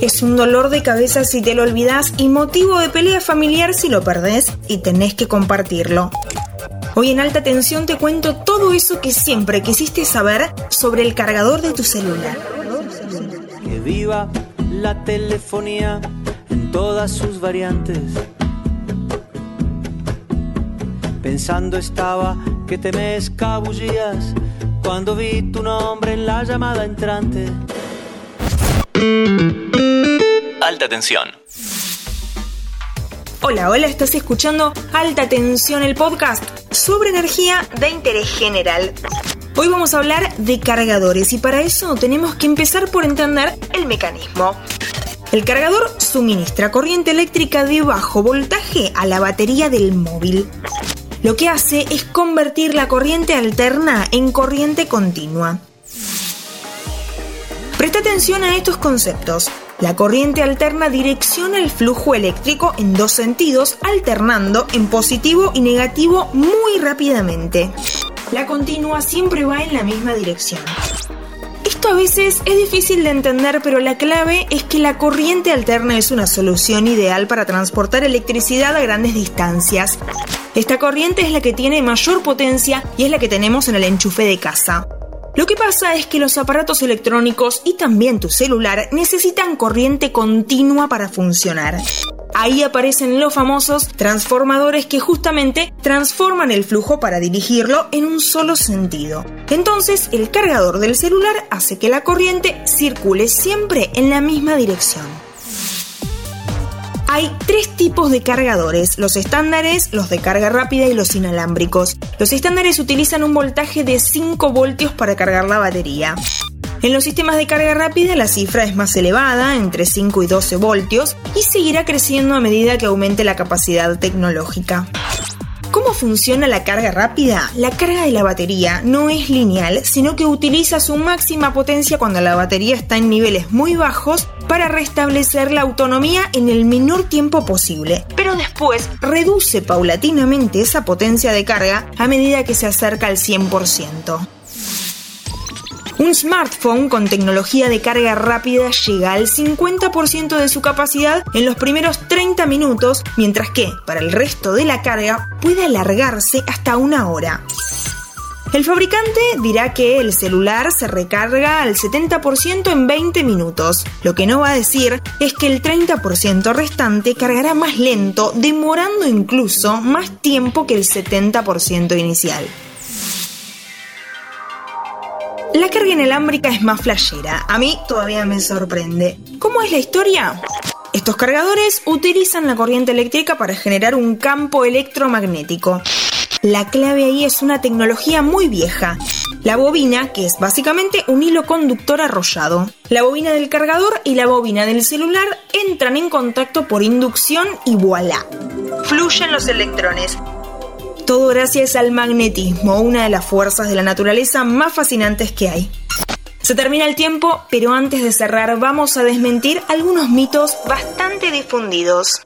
Es un dolor de cabeza si te lo olvidas y motivo de pelea familiar si lo perdés y tenés que compartirlo. Hoy en alta tensión te cuento todo eso que siempre quisiste saber sobre el cargador de tu celular. Que viva la telefonía en todas sus variantes. Pensando estaba que te me escabullías cuando vi tu nombre en la llamada entrante. Alta tensión. Hola, hola, estás escuchando Alta Tensión, el podcast sobre energía de interés general. Hoy vamos a hablar de cargadores y para eso tenemos que empezar por entender el mecanismo. El cargador suministra corriente eléctrica de bajo voltaje a la batería del móvil. Lo que hace es convertir la corriente alterna en corriente continua. Presta atención a estos conceptos. La corriente alterna direcciona el flujo eléctrico en dos sentidos, alternando en positivo y negativo muy rápidamente. La continua siempre va en la misma dirección. Esto a veces es difícil de entender, pero la clave es que la corriente alterna es una solución ideal para transportar electricidad a grandes distancias. Esta corriente es la que tiene mayor potencia y es la que tenemos en el enchufe de casa. Lo que pasa es que los aparatos electrónicos y también tu celular necesitan corriente continua para funcionar. Ahí aparecen los famosos transformadores que justamente transforman el flujo para dirigirlo en un solo sentido. Entonces, el cargador del celular hace que la corriente circule siempre en la misma dirección. Hay tres tipos de cargadores, los estándares, los de carga rápida y los inalámbricos. Los estándares utilizan un voltaje de 5 voltios para cargar la batería. En los sistemas de carga rápida la cifra es más elevada, entre 5 y 12 voltios, y seguirá creciendo a medida que aumente la capacidad tecnológica. ¿Cómo funciona la carga rápida? La carga de la batería no es lineal, sino que utiliza su máxima potencia cuando la batería está en niveles muy bajos para restablecer la autonomía en el menor tiempo posible. Pero después reduce paulatinamente esa potencia de carga a medida que se acerca al 100%. Un smartphone con tecnología de carga rápida llega al 50% de su capacidad en los primeros 30 minutos, mientras que para el resto de la carga puede alargarse hasta una hora. El fabricante dirá que el celular se recarga al 70% en 20 minutos. Lo que no va a decir es que el 30% restante cargará más lento, demorando incluso más tiempo que el 70% inicial. La carga inalámbrica es más flashera. A mí todavía me sorprende. ¿Cómo es la historia? Estos cargadores utilizan la corriente eléctrica para generar un campo electromagnético. La clave ahí es una tecnología muy vieja. La bobina, que es básicamente un hilo conductor arrollado. La bobina del cargador y la bobina del celular entran en contacto por inducción y voilà. Fluyen los electrones. Todo gracias al magnetismo, una de las fuerzas de la naturaleza más fascinantes que hay. Se termina el tiempo, pero antes de cerrar vamos a desmentir algunos mitos bastante difundidos.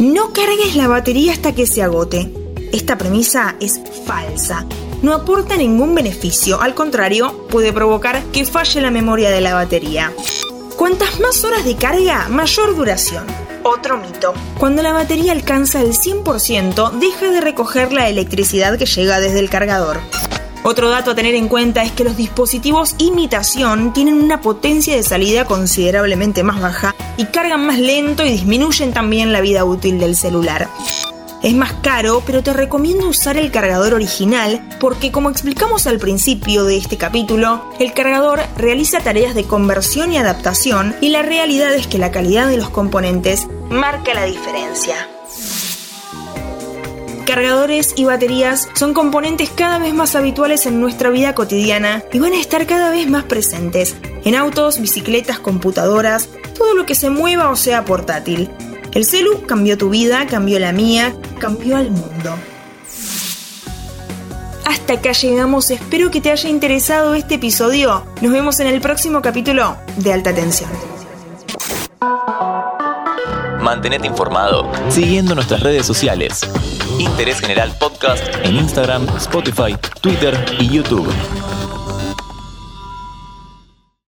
No cargues la batería hasta que se agote. Esta premisa es falsa. No aporta ningún beneficio, al contrario, puede provocar que falle la memoria de la batería. Cuantas más horas de carga, mayor duración. Otro mito. Cuando la batería alcanza el 100%, deja de recoger la electricidad que llega desde el cargador. Otro dato a tener en cuenta es que los dispositivos imitación tienen una potencia de salida considerablemente más baja y cargan más lento y disminuyen también la vida útil del celular. Es más caro, pero te recomiendo usar el cargador original porque como explicamos al principio de este capítulo, el cargador realiza tareas de conversión y adaptación y la realidad es que la calidad de los componentes marca la diferencia. Cargadores y baterías son componentes cada vez más habituales en nuestra vida cotidiana y van a estar cada vez más presentes en autos, bicicletas, computadoras, todo lo que se mueva o sea portátil. El celu cambió tu vida, cambió la mía, cambió al mundo. Hasta acá llegamos, espero que te haya interesado este episodio. Nos vemos en el próximo capítulo de Alta Tensión. Mantenete informado siguiendo nuestras redes sociales. Interés General Podcast en Instagram, Spotify, Twitter y YouTube.